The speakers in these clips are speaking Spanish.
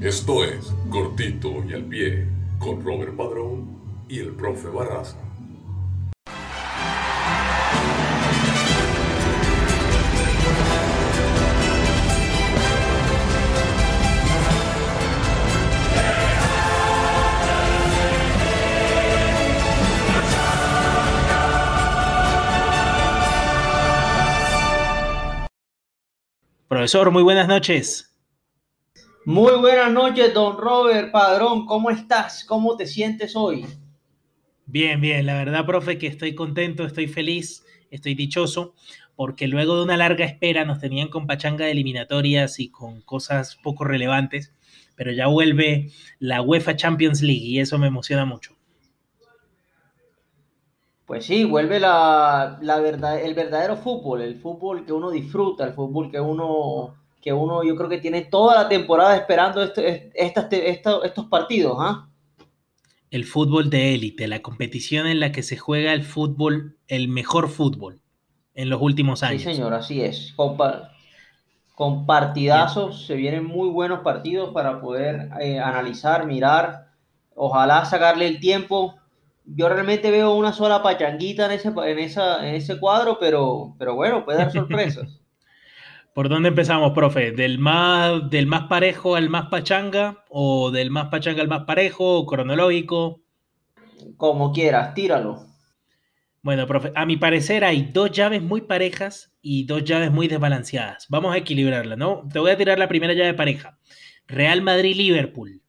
Esto es Cortito y al Pie con Robert Padrón y el profe Barraza. Profesor, muy buenas noches. Muy buenas noches, don Robert Padrón. ¿Cómo estás? ¿Cómo te sientes hoy? Bien, bien. La verdad, profe, que estoy contento, estoy feliz, estoy dichoso, porque luego de una larga espera nos tenían con pachanga de eliminatorias y con cosas poco relevantes, pero ya vuelve la UEFA Champions League y eso me emociona mucho. Pues sí, vuelve la, la verdad, el verdadero fútbol, el fútbol que uno disfruta, el fútbol que uno, que uno yo creo que tiene toda la temporada esperando este, estas, estos partidos. ¿ah? El fútbol de élite, la competición en la que se juega el fútbol, el mejor fútbol en los últimos años. Sí, señor, así es. Con, con partidazos, se vienen muy buenos partidos para poder eh, analizar, mirar, ojalá sacarle el tiempo yo realmente veo una sola pachanguita en ese, en esa, en ese cuadro, pero, pero bueno, puede dar sorpresas. ¿Por dónde empezamos, profe? ¿Del más, ¿Del más parejo al más pachanga? ¿O del más pachanga al más parejo? ¿O cronológico? Como quieras, tíralo. Bueno, profe, a mi parecer hay dos llaves muy parejas y dos llaves muy desbalanceadas. Vamos a equilibrarla, ¿no? Te voy a tirar la primera llave pareja. Real Madrid-Liverpool.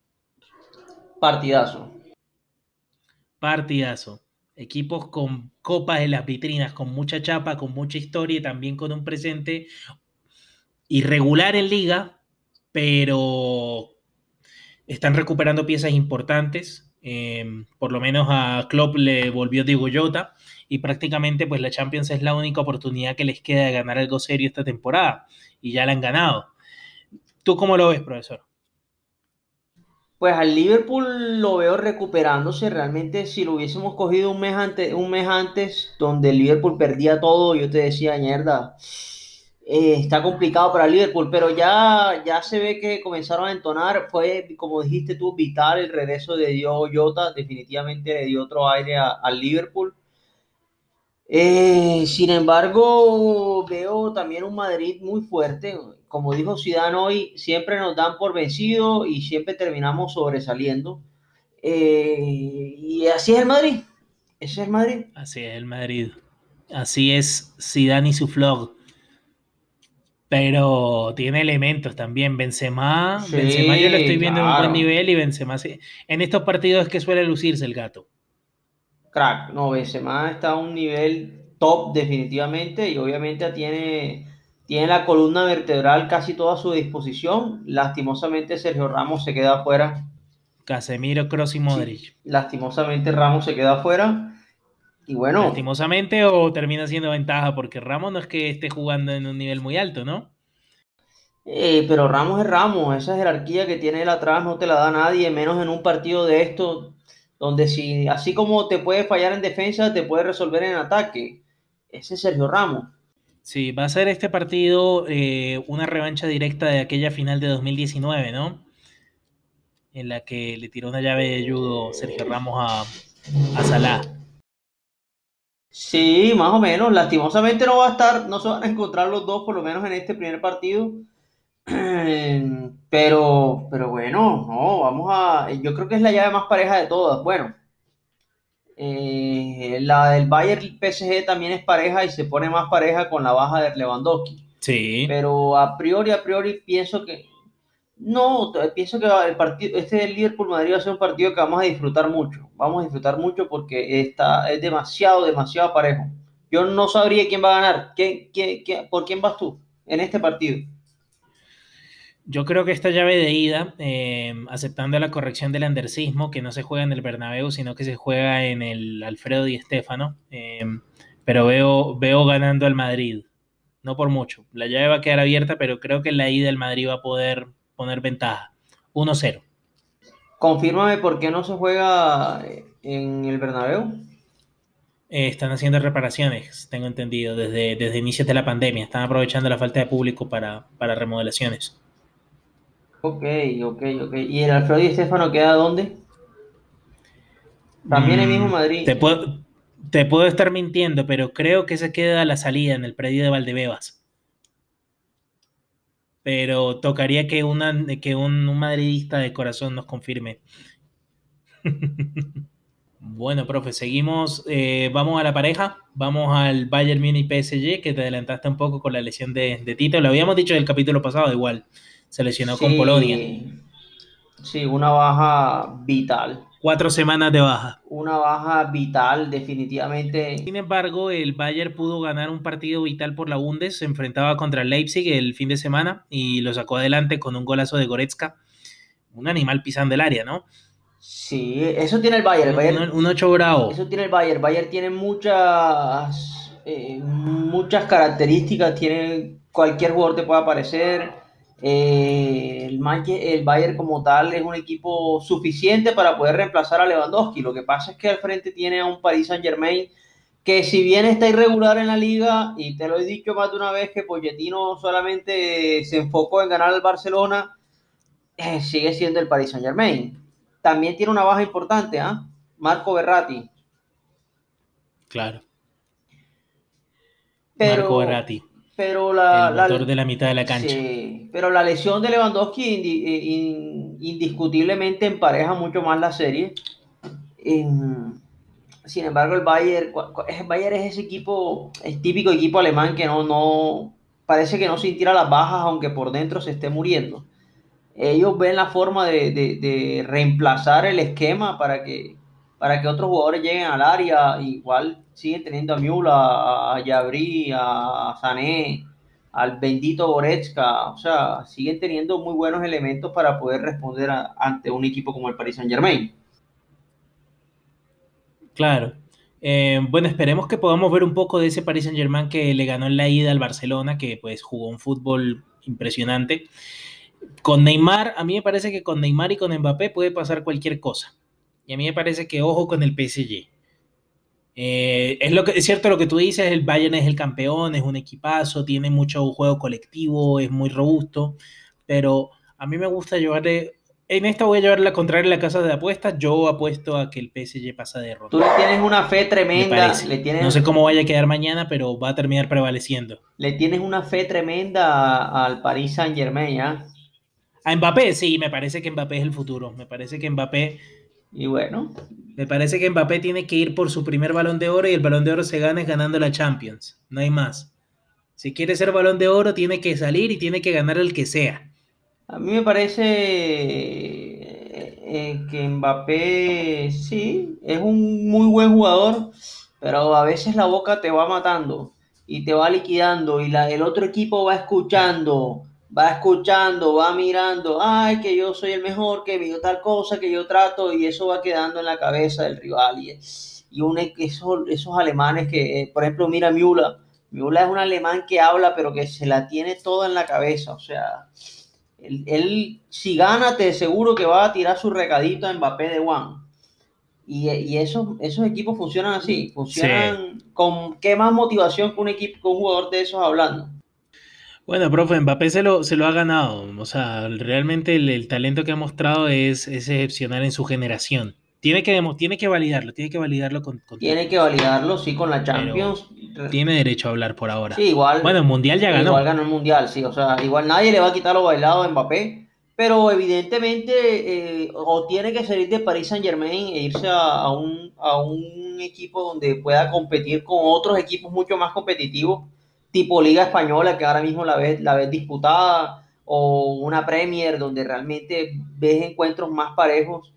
Partidazo partidazo. Equipos con copas en las vitrinas, con mucha chapa, con mucha historia y también con un presente irregular en liga, pero están recuperando piezas importantes. Em, por lo menos a Klopp le volvió Diego Jota y prácticamente pues la Champions es la única oportunidad que les queda de ganar algo serio esta temporada y ya la han ganado. ¿Tú cómo lo ves, profesor? Pues al Liverpool lo veo recuperándose. Realmente, si lo hubiésemos cogido un mes antes, un mes antes donde el Liverpool perdía todo, yo te decía, mierda, eh, está complicado para Liverpool, pero ya, ya se ve que comenzaron a entonar. Fue, como dijiste tú, vital el regreso de Diogo Jota. Definitivamente le dio otro aire al Liverpool. Eh, sin embargo, veo también un Madrid muy fuerte. Como dijo Zidane hoy, siempre nos dan por vencido y siempre terminamos sobresaliendo. Eh, y así es el Madrid. Ese es el Madrid. Así es el Madrid. Así es Zidane y su vlog. Pero tiene elementos también. Benzema, Benzema yo lo estoy viendo en un buen nivel y Benzema en estos partidos es que suele lucirse el gato crack. No, Benzema está a un nivel top definitivamente y obviamente tiene, tiene la columna vertebral casi toda a su disposición. Lastimosamente Sergio Ramos se queda afuera. Casemiro, Kroos y Modric. lastimosamente Ramos se queda afuera. Y bueno. Lastimosamente o termina siendo ventaja porque Ramos no es que esté jugando en un nivel muy alto, ¿no? Eh, pero Ramos es Ramos, esa jerarquía que tiene él atrás no te la da nadie, menos en un partido de esto donde si así como te puede fallar en defensa, te puede resolver en ataque. Ese es Sergio Ramos. Sí, va a ser este partido eh, una revancha directa de aquella final de 2019, ¿no? En la que le tiró una llave de judo Sergio Ramos a, a Salah. Sí, más o menos. Lastimosamente no va a estar, no se van a encontrar los dos, por lo menos en este primer partido. Pero, pero bueno, no, vamos a. Yo creo que es la llave más pareja de todas. Bueno, eh, la del Bayern PSG también es pareja y se pone más pareja con la baja de Lewandowski. Sí. Pero a priori, a priori pienso que. No, pienso que el partido, este del Liverpool Madrid va a ser un partido que vamos a disfrutar mucho. Vamos a disfrutar mucho porque está, es demasiado, demasiado parejo. Yo no sabría quién va a ganar. ¿Qué, qué, por quién vas tú en este partido? Yo creo que esta llave de ida, eh, aceptando la corrección del andersismo, que no se juega en el Bernabéu, sino que se juega en el Alfredo Di Stéfano, eh, pero veo, veo ganando al Madrid, no por mucho. La llave va a quedar abierta, pero creo que la ida el Madrid va a poder poner ventaja. 1-0. Confírmame por qué no se juega en el Bernabéu. Eh, están haciendo reparaciones, tengo entendido, desde, desde inicios de la pandemia. Están aprovechando la falta de público para, para remodelaciones. Ok, ok, ok. ¿Y el Alfredo y Estefano queda dónde? También el mismo Mm, Madrid. Te puedo, te puedo estar mintiendo, pero creo que se queda a la salida en el predio de Valdebebas. Pero tocaría que, una, que un, un madridista de corazón nos confirme. Bueno, profe, seguimos. eh, vamos a la pareja. Vamos al Bayern Munich PSG, que te adelantaste un poco con la lesión de, de Tito. Lo habíamos dicho en el capítulo pasado, igual. Se lesionó con Polonia. Sí, una baja vital. Cuatro semanas de baja. Una baja vital, definitivamente. Sin embargo, el Bayern pudo ganar un partido vital por la Bundes. Se enfrentaba contra Leipzig el fin de semana y lo sacó adelante con un golazo de Goretzka. Un animal pisando el área, ¿no? Sí, eso tiene el Bayern. El Un, Bayern un- un ocho bravo. Eso tiene el Bayern. Bayern tiene muchas, eh, muchas características. Tiene cualquier jugador te puede aparecer. Eh, el, Manche- el Bayern como tal es un equipo suficiente para poder reemplazar a Lewandowski. Lo que pasa es que al frente tiene a un Paris Saint Germain que si bien está irregular en la liga, y te lo he dicho más de una vez que Pochettino solamente se enfocó en ganar al Barcelona, eh, sigue siendo el Paris Saint Germain. También tiene una baja importante, ¿ah? Marco Berratti. Claro. Pero, Marco Verratti, pero la, el la- motor de la mitad de la cancha. sí, pero la lesión de Lewandowski indi- in- indiscutiblemente empareja mucho más la serie. Em, sin embargo, el Bayern, el Bayern es ese equipo, es típico equipo alemán que no, no, parece que no sintiera las bajas aunque por dentro se esté muriendo. Ellos ven la forma de, de- de reemplazar el esquema para que, para que otros jugadores lleguen al área. Igual siguen teniendo a Müller, a, Yabri, a Sané, al bendito Goretzka. O sea, siguen teniendo muy buenos elementos para poder responder ante un equipo como el Paris Saint Germain. Claro. Eh, bueno, esperemos que podamos ver un poco de ese Paris Saint-Germain que le ganó en la ida al Barcelona, que pues jugó un fútbol impresionante. Con Neymar, a mí me parece que con Neymar y con Mbappé puede pasar cualquier cosa. Y a mí me parece que ojo con el PSG. Eh, es, lo que, es cierto lo que tú dices, el Bayern es el campeón, es un equipazo, tiene mucho juego colectivo, es muy robusto, pero a mí me gusta llevarle, en esta voy a llevar la contraria a la casa de apuestas, yo apuesto a que el PSG pasa de ronda. Tú le tienes una fe Me tremenda, parece. le tienes, No sé cómo vaya a quedar mañana, pero va a terminar prevaleciendo. le tienes una fe tremenda al Paris Saint Germain, ¿ah? A Mbappé, sí, me parece que Mbappé es el futuro. Me parece que Mbappé, Y bueno, me parece que Mbappé tiene que ir por su primer balón de oro y el balón de oro se gana ganando la Champions. No hay más. Si quiere ser balón de oro, tiene que salir y tiene que ganar el que sea. A mí me parece eh, que Mbappé sí, es un muy buen jugador, pero a veces la boca te va matando y te va liquidando y la, el otro equipo va escuchando, va escuchando, va mirando, ay, que yo soy el mejor, que yo tal cosa, que yo trato y eso va quedando en la cabeza del rival. Y, y un, esos, esos alemanes que, eh, por ejemplo, mira Müller, Müller es un alemán que habla pero que se la tiene toda en la cabeza, o sea... Él, él, si gana, te seguro que va a tirar su recadito a Mbappé de One. Y, y esos, esos equipos funcionan así, funcionan con qué más motivación que un equipo, que un jugador de esos hablando. Bueno, profe, Mbappé se lo, se lo ha ganado. O sea, realmente el, el talento que ha mostrado es, es excepcional en su generación. Tiene que, tiene que validarlo, tiene que validarlo con, con- Tiene que validarlo, sí, con la Champions. tiene derecho a hablar por ahora. Sí, igual. Bueno, el Mundial ya ganó. Igual ganó el Mundial, sí. O sea, igual nadie le va a quitar lo bailado a Mbappé. Pero evidentemente eh, o tiene que salir de Paris Saint Germain e irse a, a un, a un equipo donde pueda competir con otros equipos mucho más competitivos, tipo Liga Española, que ahora mismo la ves, la ves disputada, o una Premier donde realmente ves encuentros más parejos.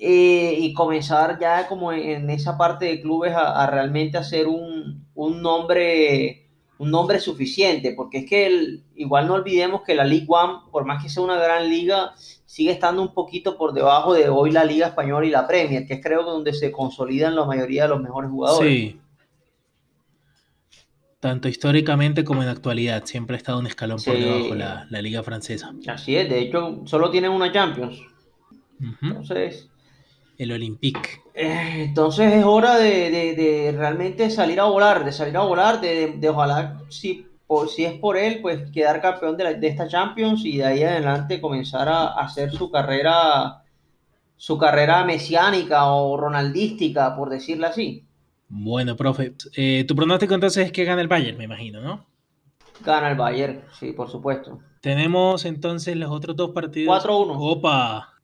eh, y comenzar ya como en, esa parte de clubes a, a realmente hacer un, un nombre un nombre suficiente, porque es que el, igual no olvidemos que la League One, por más que sea una gran liga, sigue estando un poquito por debajo de hoy la Liga Española y la Premier, que es creo donde se consolidan la mayoría de los mejores jugadores. Sí. Tanto históricamente como en actualidad, siempre ha estado un escalón por debajo la, la liga francesa. Así es, de hecho, solo tienen una Champions. Ujú. Entonces, El Olympique. eh, entonces es hora de, de- de realmente salir a volar, de salir a volar, de, ojalá si por, si es por él, pues quedar campeón de, de esta Champions y de ahí adelante comenzar a, hacer su carrera, su carrera mesiánica o ronaldística, por decirlo así. Bueno, profe, eh, tu pronóstico entonces es que gana el Bayern, me imagino, ¿no? Gana el Bayern, sí, por supuesto. Tenemos entonces los otros dos partidos. 4-1. Opa.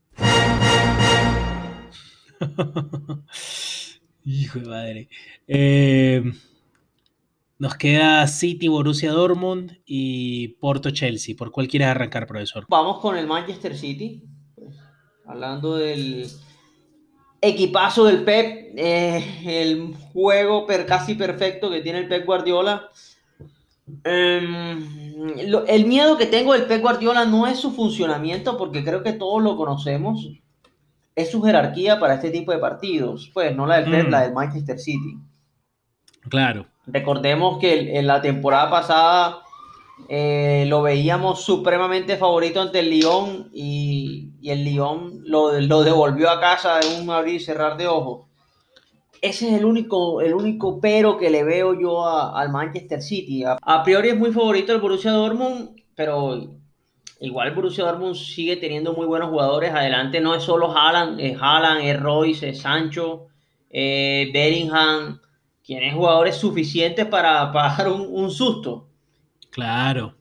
Hijo de madre. Eh, nos queda City, Borussia Dortmund y Porto Chelsea. ¿Por cuál quieres arrancar, profesor? Vamos con el Manchester City. Pues, hablando del equipazo del Pep, eh, el juego per, casi perfecto que tiene el Pep Guardiola. Lo, el miedo que tengo del Pep Guardiola no es su funcionamiento, porque creo que todos lo conocemos. Es su jerarquía para este tipo de partidos. Pues no la del Pep, Mm. la del Manchester City. Claro. Recordemos que en la temporada pasada eh, lo veíamos supremamente favorito ante el Lyon y, y el Lyon lo, lo devolvió a casa en un abrir y cerrar de ojos. Ese es el único, el único pero que le veo yo al Manchester City. A, priori es muy favorito el Borussia Dortmund, pero igual Borussia Dortmund sigue teniendo muy buenos jugadores. Adelante no es solo Haaland, es Haaland, es Royce, es Sancho, eh, Bellingham, tiene jugadores suficientes para, un, un susto. Claro.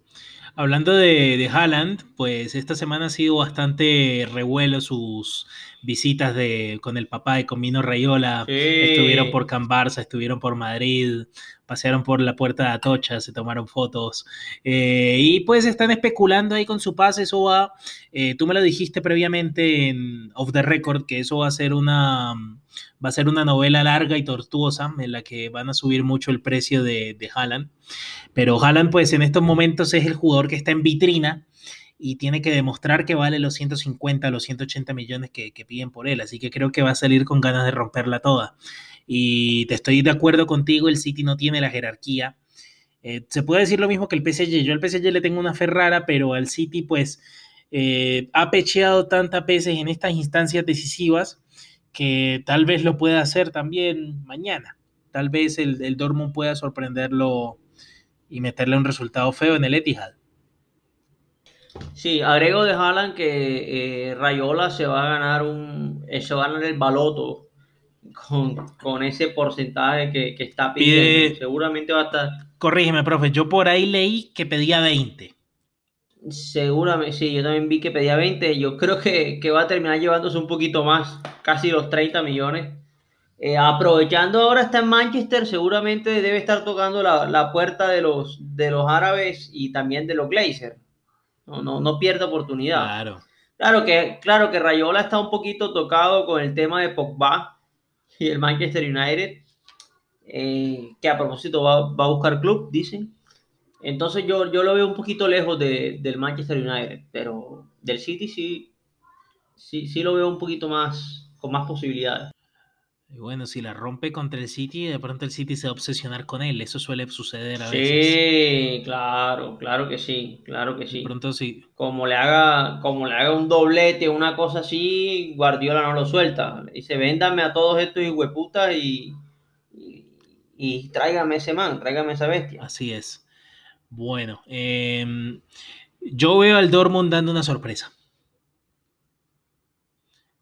Hablando de, de Haaland, pues esta semana ha sido bastante revuelo sus visitas de, con el papá y con Mino Rayola. Estuvieron por Can Barça, estuvieron por Madrid, pasearon por la puerta de Atocha, se tomaron fotos. Eh, y pues están especulando ahí con su pase. Eso va, eh, tú me lo dijiste previamente en Off the Record, que eso va a ser una, va a ser una novela larga y tortuosa en la que van a subir mucho el precio de, de Haaland. Pero Haaland, pues en estos momentos es el jugador que está en vitrina y tiene que demostrar que vale los 150, los 180 millones que, que, piden por él. Así que creo que va a salir con ganas de romperla toda. Y te estoy de acuerdo contigo, el City no tiene la jerarquía. Eh, se puede decir lo mismo que el PSG. Yo al PSG le tengo una fe rara, pero al City pues eh, ha pecheado tantas veces en estas instancias decisivas que tal vez lo pueda hacer también mañana. Tal vez el, el Dortmund pueda sorprenderlo y meterle un resultado feo en el Etihad. Sí, agrego de Haaland que eh, Rayola se va a ganar un eh, se va a ganar el baloto con, con ese porcentaje que, que está pidiendo. Pide- Seguramente va a estar. Corrígeme, profe, yo por ahí leí que pedía 20. Seguramente, sí, yo también vi que pedía 20. Yo creo que, que va a terminar llevándose un poquito más, casi los 30 millones. Eh, aprovechando ahora está en Manchester, seguramente debe estar tocando la, la puerta de los, de los árabes y también de los Glazers. No, no, no pierde oportunidad. Claro. Claro que, claro que Rayola está un poquito tocado con el tema de Pogba y el Manchester United, eh, que a propósito va, va a buscar club, dicen. Entonces yo, yo lo veo un poquito lejos de- del Manchester United, pero del City sí, sí, sí lo veo un poquito más, con más posibilidades. Y bueno, si la rompe contra el City, de pronto el City se va a obsesionar con él. Eso suele suceder a veces. Sí, claro, claro que sí, claro que De sí. pronto sí. como le haga, como le haga un doblete, una cosa así, Guardiola no lo suelta. Le dice, véndame a todos estos hijueputas y, y, y tráigame ese man, tráigame esa bestia. Así es. Bueno, em, yo veo al Dortmund dando una sorpresa.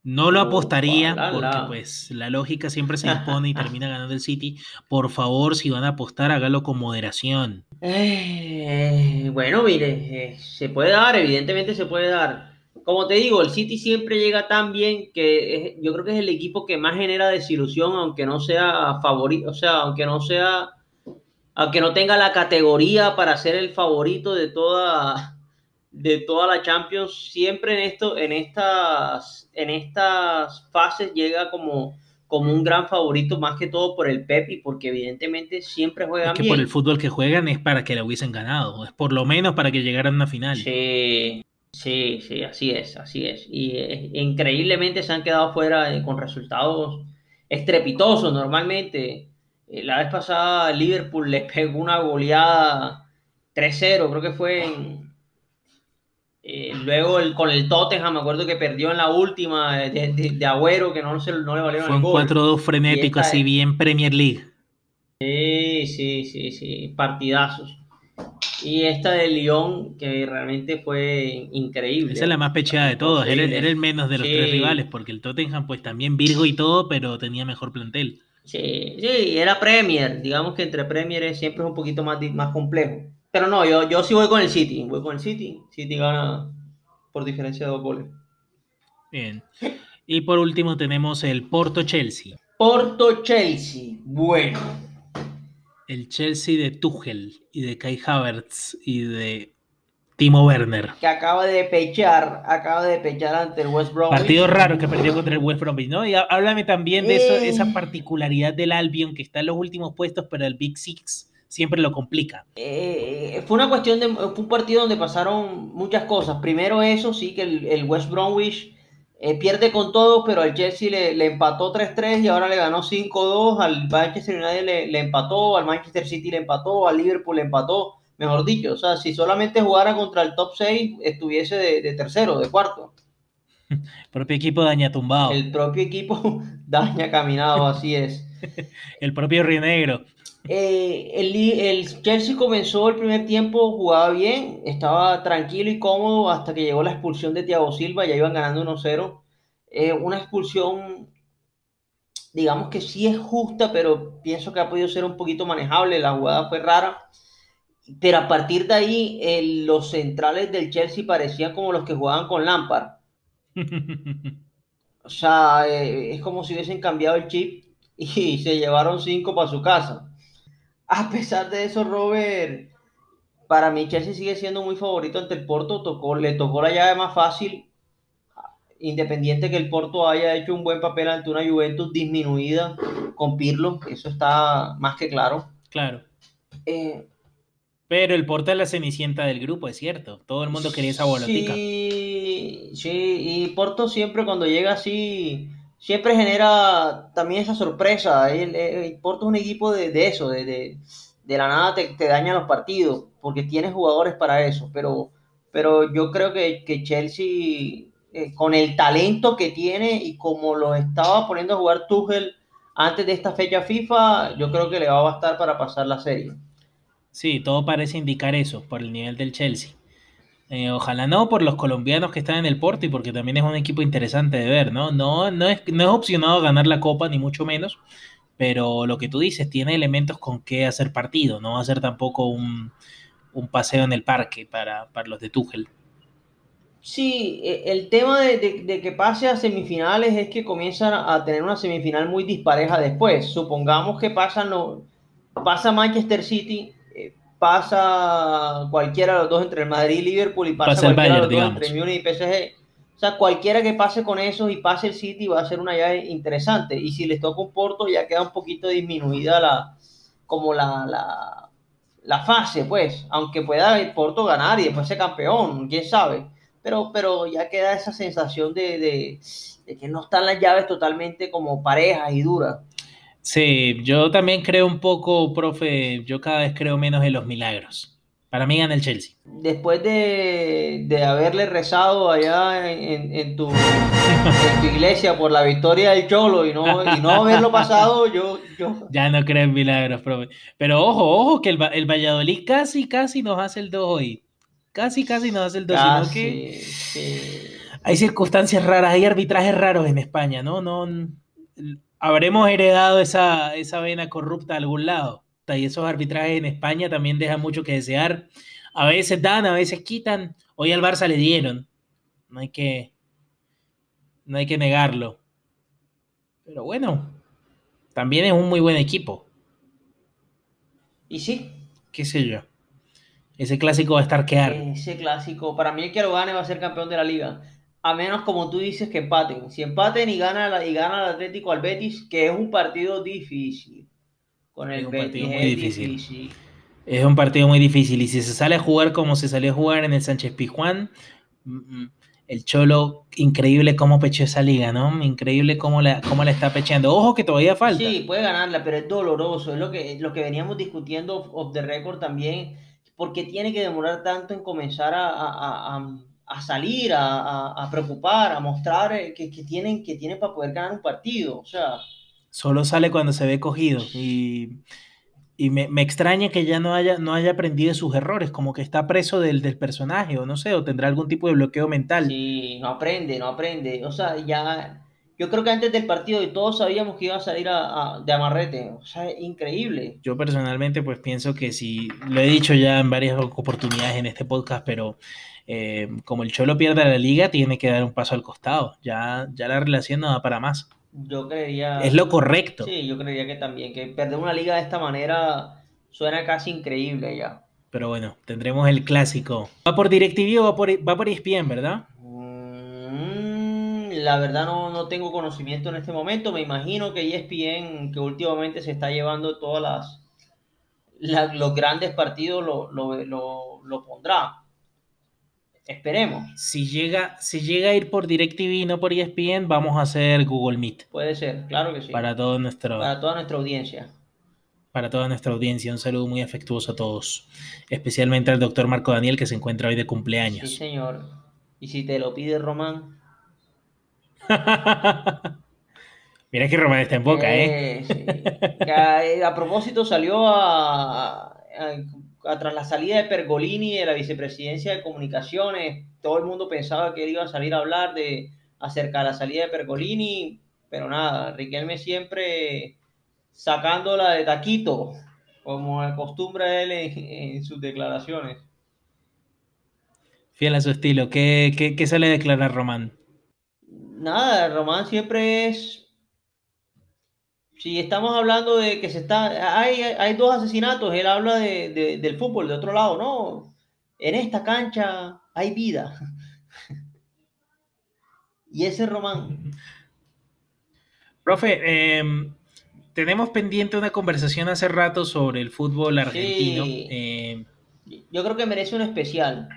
No lo Opa, apostaría porque pues la lógica siempre se impone y termina ganando el City. Por favor, si van a apostar, hágalo con moderación. Eh, bueno, mire, eh, se puede dar, evidentemente se puede dar. Como te digo, el City siempre llega tan bien que es- yo creo que es el equipo que más genera desilusión, aunque no sea favorito, o sea, aunque no sea, aunque no tenga la categoría para ser el favorito de toda, de toda la Champions, siempre en esto, en estas, en estas fases llega como, como un gran favorito, más que todo por el Pep y porque evidentemente siempre Es juegan que bien. por el fútbol que juegan es para que la hubiesen ganado. Es por lo menos para que llegaran a una final. Sí, sí, sí, así es, así es. Y eh, increíblemente se han quedado fuera eh, con resultados estrepitosos normalmente. Eh, la vez pasada Liverpool les pegó una goleada 3-0, creo que fue en... eh, luego el- con el Tottenham, me acuerdo que perdió en la última eh, de, de- de Agüero, que no, se, no le valieron Fue el un gol. 4-2 frenético, así bien Premier League. Sí, sí, sí, sí, partidazos. Y esta de Lyon, que realmente fue increíble. Esa es la más pecheada de todos. Era, era el menos de los Sí. tres rivales, porque el Tottenham, pues también Virgo y todo, pero tenía mejor plantel. Sí, sí, era Premier. Digamos que entre Premier es- siempre es un poquito más, más complejo. Pero no, yo, yo sí voy con el City. Voy con el City. City gana por diferencia de dos goles. Bien. Y por último tenemos el Porto Chelsea. Porto Chelsea. Bueno. El Chelsea de Tuchel y de Kai Havertz y de Timo Werner. Que acaba de pechar. Acaba de pechar ante el West Bromwich. Partido raro que perdió contra el West Bromwich, ¿no? Y há- háblame también de eso, Eh. esa particularidad del Albion que está en los últimos puestos, pero el Big Six siempre lo complica. Eh, fue una cuestión de. Fue un partido donde pasaron muchas cosas. Primero, eso sí, que el, el West Bromwich eh, pierde con todo, pero al Chelsea le, le empató 3-3 y ahora le ganó 5-2. Al Manchester United le, le empató, al Manchester City le empató, al Liverpool le empató. Mejor dicho, o sea, si solamente jugara contra el top 6, estuviese de, de tercero, de cuarto. Propio equipo daña tumbado. El, El propio equipo daña caminado, así es. propio Río Negro. Eh, el, Chelsea comenzó el primer tiempo, jugaba bien, estaba tranquilo y cómodo hasta que llegó la expulsión de Thiago Silva, ya iban ganando 1-0. Eh, una expulsión, digamos que sí es justa, pero pienso que ha podido ser un poquito manejable, la jugada fue rara. Pero a partir de ahí, eh, los centrales del Chelsea parecían como los que jugaban con Lampard. O sea, es como si hubiesen cambiado el chip y se llevaron cinco para su casa. A pesar de eso, Robert, para mí Chelsea sigue siendo muy favorito ante el Porto. Tocó, le tocó la llave más fácil, independiente que el Porto haya hecho un buen papel ante una Juventus disminuida con Pirlo. Eso está más que claro. claro. Eh, Pero el Porto es la cenicienta del grupo, es cierto. Todo el mundo quería esa bolotica. Sí, sí, y Porto siempre cuando llega así, siempre genera también esa sorpresa. El, un equipo de, de eso, de, de, de la nada te, te daña los partidos, porque tiene jugadores para eso, pero, pero yo creo que, que Chelsea, eh, con el talento que tiene y como lo estaba poniendo a jugar Tuchel antes de esta fecha FIFA, yo creo que le va a bastar para pasar la serie. Sí, todo parece indicar eso por el nivel del Chelsea. Eh, ojalá no por los colombianos que están en el Porto y porque también es un equipo interesante de ver, ¿no? No, no es, no es opcionado ganar la Copa, ni mucho menos, pero lo que tú dices, tiene elementos con qué hacer partido, no va a ser tampoco un, un paseo en el parque para, para los de Tuchel. Sí, e- el tema de, de- que pase a semifinales es que comienzan a tener una semifinal muy dispareja después. Supongamos que pasan lo- pasa Manchester City, pasa cualquiera de los dos entre el Madrid y Liverpool y pasa, Pasa el cualquiera de Bayern, los dos entre Múnich y PSG. O sea, cualquiera que pase con esos y pase el City va a ser una llave interesante. Y si les toca un Porto ya queda un poquito disminuida la, como la, la, la fase, pues. Aunque pueda el Porto ganar y después ser campeón, quién sabe pero, pero ya queda esa sensación de, de- de que no están las llaves totalmente como parejas y duras. Sí, yo también creo un poco, profe, yo cada vez creo menos en los milagros. Para mí gana el Chelsea. Después de, de haberle rezado allá en, en tu, en tu iglesia por la victoria del Cholo y no, y no haberlo pasado, yo, yo Ya no creo en milagros, profe. Pero ojo, ojo, que el, el Valladolid casi, casi nos hace el 2 hoy. Casi, casi nos hace el 2, sino que casi, sí. hay circunstancias raras, hay arbitrajes raros en España, ¿no? no habremos heredado esa, esa vena corrupta a algún lado. Y esos arbitrajes en España también dejan mucho que desear. A veces dan, a veces quitan. Hoy al Barça le dieron. No hay que, no hay que negarlo. Pero bueno, también es un muy buen equipo. Y sí, qué sé yo. Ese clásico va a estar quedar. ese clásico, para mí el que lo gane va a ser campeón de la liga. A menos, como tú dices, que empaten. Si empaten y gana, la- y gana el Atlético al Betis, que es un partido difícil. Con el Es un Betis partido muy es difícil. difícil. Es un partido muy difícil. Y si se sale a jugar como se salió a jugar en el Sánchez Pizjuán, mm, mm, el Cholo, increíble cómo pechó esa liga, ¿no? Increíble cómo la, cómo la está pecheando. Ojo que todavía falta. Sí, puede ganarla, pero es doloroso. Es lo que, lo que veníamos discutiendo off, off the record también. ¿Por qué tiene que demorar tanto en comenzar a, a- a- a salir, a, a- a preocupar, a mostrar eh, que, que tienen, que tienen para poder ganar un partido? O sea, Solo sale cuando se ve cogido. Y, y me, me, extraña que ya no haya, no haya aprendido sus errores, como que está preso del, del, personaje, o no sé, o tendrá algún tipo de bloqueo mental. Sí, no aprende, no aprende. O sea, ya. Yo creo que antes del partido todos sabíamos que iba a salir a, a, de amarrete. O sea, increíble. Yo personalmente, pues pienso que si. Lo he dicho ya en varias oportunidades en este podcast, pero eh, como el Cholo pierde la liga, tiene que dar un paso al costado. Ya, ya la relación no da para más. Yo creería. Es lo correcto. Sí, yo creería que también. Que perder una liga de esta manera suena casi increíble ya. Pero bueno, tendremos el clásico. ¿Va por DirecTV o va por, va por ESPN, verdad? Mm, la verdad no, no tengo conocimiento en este momento. Me imagino que ESPN, que últimamente se está llevando todas las, la, los grandes partidos, lo, lo, lo, lo pondrá. Esperemos. Si llega, si llega a ir por DirecTV y no por ESPN, vamos a hacer Google Meet. Puede ser, claro que sí. Para, todo nuestro, para toda nuestra audiencia. Para toda nuestra audiencia. Un saludo muy afectuoso a todos. Especialmente al doctor Marco Daniel, que se encuentra hoy de cumpleaños. Sí, señor. Y si te lo pide Román. Mira que Román está en boca, ¿eh? eh sí. a, a, propósito, salió a, a tras la salida de Pergolini de la vicepresidencia de comunicaciones, todo el mundo pensaba que él iba a salir a hablar de acerca de la salida de Pergolini, pero nada, Riquelme siempre sacándola de taquito, como acostumbra él en, en sus declaraciones. Fiel a su estilo, ¿qué, qué, qué sale a declarar Román? Nada, Román siempre es si estamos hablando de que se está, hay, hay dos asesinatos, él habla de, de, del fútbol, de otro lado, no, en esta cancha hay vida. y ese Román. Profe, eh, tenemos pendiente una conversación hace rato sobre el fútbol argentino. Sí. Eh, Yo creo que merece un especial.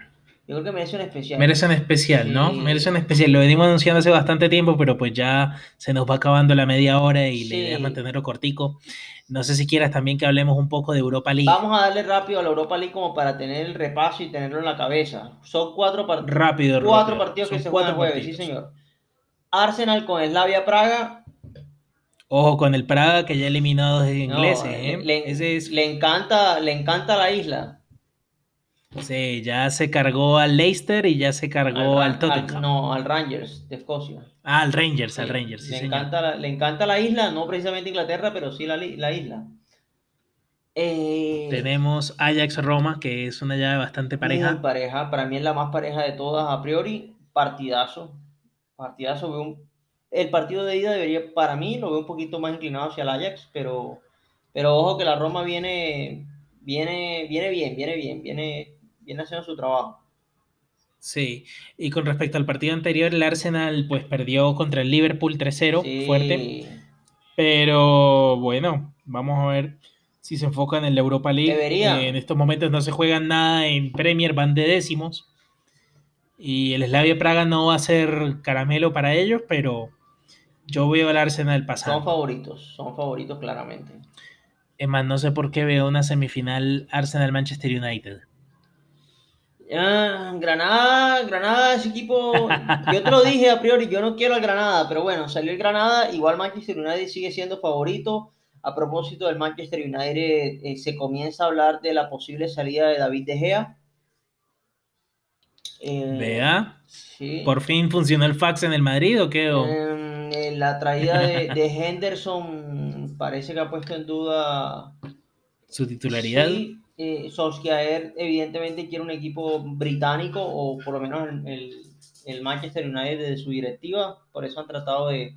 Yo creo que merece un especial. Merece un especial, ¿no? Sí. Merece un especial. Lo venimos anunciando hace bastante tiempo, pero pues ya se nos va acabando la media hora y sí. la idea mantenerlo cortico. No sé si quieras también que hablemos un poco de Europa League. Vamos a darle rápido a la Europa League como para tener el repaso y tenerlo en la cabeza. Son cuatro, part rápido, cuatro rápido. partidos Son que se juegan el jueves, partidos. sí señor. Arsenal con Slavia Praga. Ojo con el Praga que ya eliminó a dos ingleses, no, ¿eh? le, Ese es... le, encanta, le encanta la isla. Sí, ya se cargó al Leicester y ya se cargó al, al Tottenham. Al, no, al Rangers de Escocia. Ah, al Rangers, sí, al Rangers. Sí, le, señor. encanta la, le encanta la isla, no precisamente Inglaterra, pero sí la, la isla. Eh, Tenemos Ajax Roma, que es una llave bastante pareja. Muy pareja, para mí es la más pareja de todas a priori. Partidazo. Partidazo. Veo un... El partido de ida debería, para mí, lo veo un poquito más inclinado hacia el Ajax, pero, pero ojo que la Roma viene, viene, viene bien, viene bien, viene, viene haciendo su trabajo. Sí, y con respecto al partido anterior, el Arsenal pues perdió contra el Liverpool 3-0, sí. fuerte. Pero bueno, vamos a ver si se enfocan en la Europa League. Debería. Eh, en estos momentos no se juegan nada en Premier, van de décimos. Y el Slavia Praga no va a ser caramelo para ellos, pero yo veo al Arsenal pasando. Son favoritos, son favoritos claramente. Es más, no sé por qué veo una semifinal Arsenal-Manchester United. Ah, Granada, Granada, ese equipo, yo te lo dije a priori, yo no quiero al Granada, pero bueno, salió el Granada, igual Manchester United sigue siendo favorito. A propósito del Manchester United, eh, se comienza a hablar de la posible salida de David De Gea. Eh, Vea, sí. por fin funcionó el fax en el Madrid o qué? Eh, la traída de, de, Henderson parece que ha puesto en duda su titularidad. Sí, eh, Solskjaer evidentemente quiere un equipo británico o por lo menos el, el, el Manchester United desde su directiva, por eso han tratado de,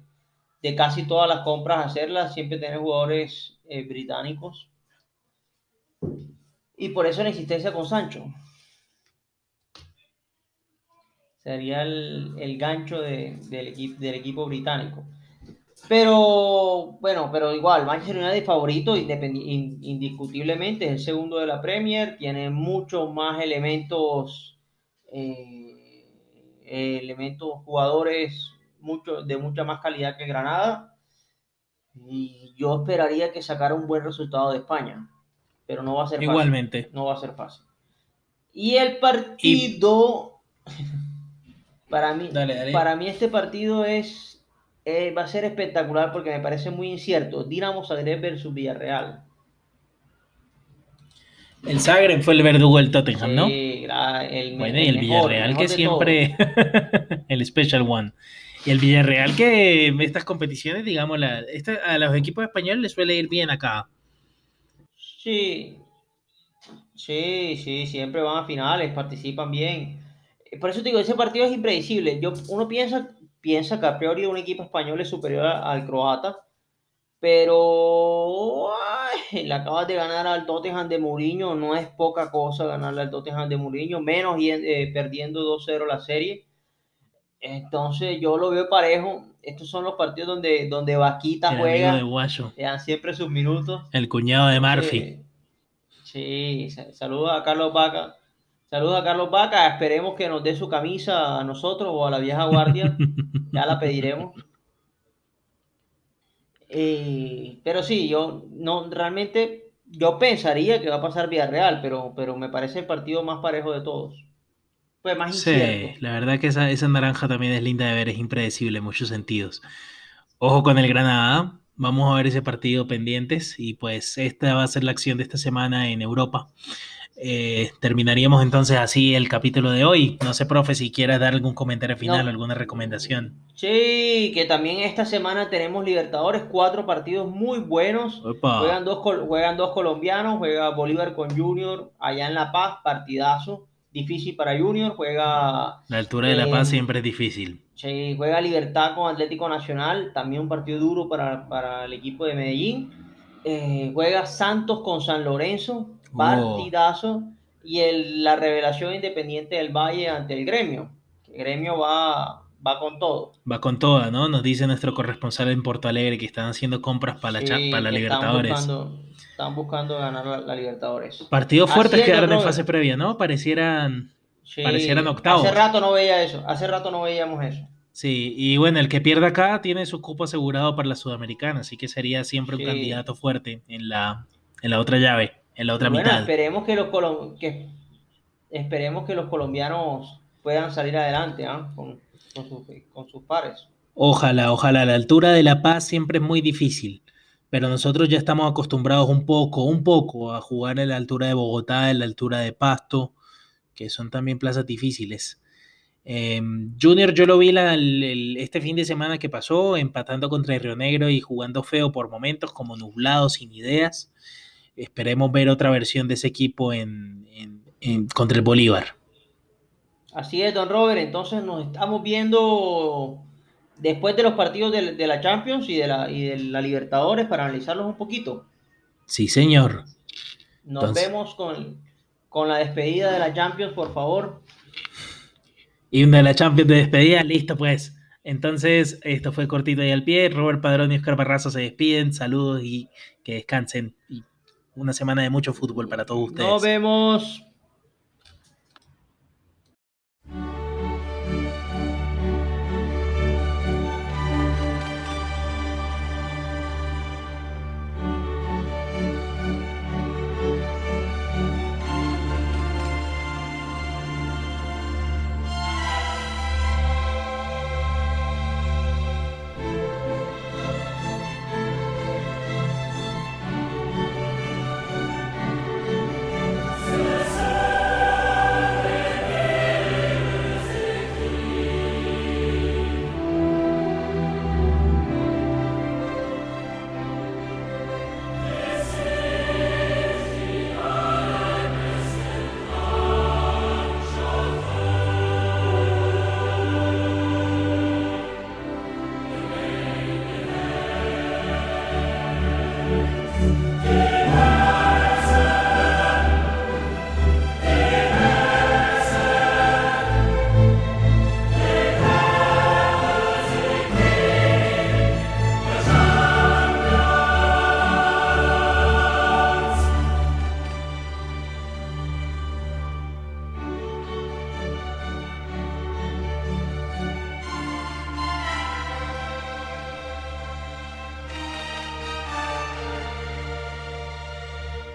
de casi todas las compras hacerlas, siempre tener jugadores eh, británicos y por eso la insistencia con Sancho. Sería el, el gancho de, del, del equipo británico. Pero bueno, pero igual, Manchester United es favorito indiscutiblemente, es el segundo de la Premier, tiene muchos más elementos, eh, elementos jugadores mucho, de mucha más calidad que Granada. Y yo esperaría que sacara un buen resultado de España, pero no va a ser fácil. Igualmente. No va a ser fácil. Y el partido, y... para mí, dale, dale. para mí este partido es eh, va a ser espectacular porque me parece muy incierto. Dinamo Zagreb versus Villarreal. El Zagreb fue el verdugo del Tottenham, ¿no? Sí, el, Bueno, y el mejor, Villarreal que siempre, el Special One. Y el Villarreal que estas competiciones, digamos, la, esta- a los equipos españoles les suele ir bien acá. Sí, sí, sí, siempre van a finales, participan bien. Eh, Por eso te digo, ese partido es impredecible. Yo, uno piensa, piensa que a priori un equipo español es superior al croata, pero ay, le acabas de ganar al Tottenham de Mourinho, no es poca cosa ganarle al Tottenham de Mourinho, menos eh, perdiendo 2-0 la serie. Entonces yo lo veo parejo. Estos son los partidos donde, donde Vaquita El amigo de juega, Guayo, le dan siempre sus minutos. el cuñado de Murphy. Eh, Sí, sa- saludos a Carlos Vaca. Saludos a Carlos Vaca. Esperemos que nos dé su camisa a nosotros o a la vieja guardia. Ya la pediremos. Eh, pero sí, yo no realmente yo pensaría que va a pasar Villarreal, pero, pero me parece el partido más parejo de todos. Pues más Sí, incierto. la verdad que esa, esa naranja también es linda de ver, es impredecible en muchos sentidos. Ojo con el Granada, vamos a ver ese partido pendientes y pues esta va a ser la acción de esta semana en Europa. Eh, terminaríamos entonces así el capítulo de hoy. No sé, profe, si quieras dar algún comentario final No. o alguna recomendación. Sí, que también esta semana tenemos Libertadores, cuatro partidos muy buenos. Opa, Juegan dos, juegan dos colombianos, juega Bolívar con Junior allá en La Paz, partidazo, difícil para Junior, juega, la altura de La Paz eh, siempre es difícil. sí, juega Libertad con Atlético Nacional, también un partido duro para, para el equipo de Medellín, Eh, juega Santos con San Lorenzo, Oh. partidazo, y el, la revelación independiente del Valle ante el gremio, el gremio va, va con todo. Va con toda, ¿no? Nos dice nuestro corresponsal en Porto Alegre que están haciendo compras para la, Sí, para la Libertadores. buscando, están buscando ganar la, la Libertadores. Partidos fuertes es, quedaron en fase previa, ¿no? Parecieran Sí, Parecieran octavos. Hace rato no veía eso, hace rato no veíamos eso. Sí, y bueno, el que pierda acá tiene su cupo asegurado para la Sudamericana, así que sería siempre un Sí. candidato fuerte en la, en la otra llave, en la otra Bueno, mitad. esperemos que los que esperemos que los colombianos puedan salir adelante ¿ah? con, con sus, con sus pares. Ojalá, ojalá. La altura de La Paz siempre es muy difícil, pero nosotros ya estamos acostumbrados un poco, un poco a jugar en la altura de Bogotá, en la altura de Pasto, que son también plazas difíciles. Eh, Junior yo lo vi este fin de semana que pasó, empatando contra el Río Negro y jugando feo por momentos, como nublado, sin ideas. Esperemos ver otra versión de ese equipo en- en- contra el Bolívar. Así es, don Robert. Entonces nos estamos viendo después de los partidos de, de la Champions y de la, y de la Libertadores para analizarlos un poquito. Sí, señor. Nos Entonces- vemos con, con la despedida de la Champions, por favor. Y una de la Champions de despedida, listo pues. Entonces, esto fue cortito y al pie. Robert Padrón y Oscar Barrazo se despiden. Saludos y que descansen. Y una semana de mucho fútbol para todos ustedes. Nos vemos.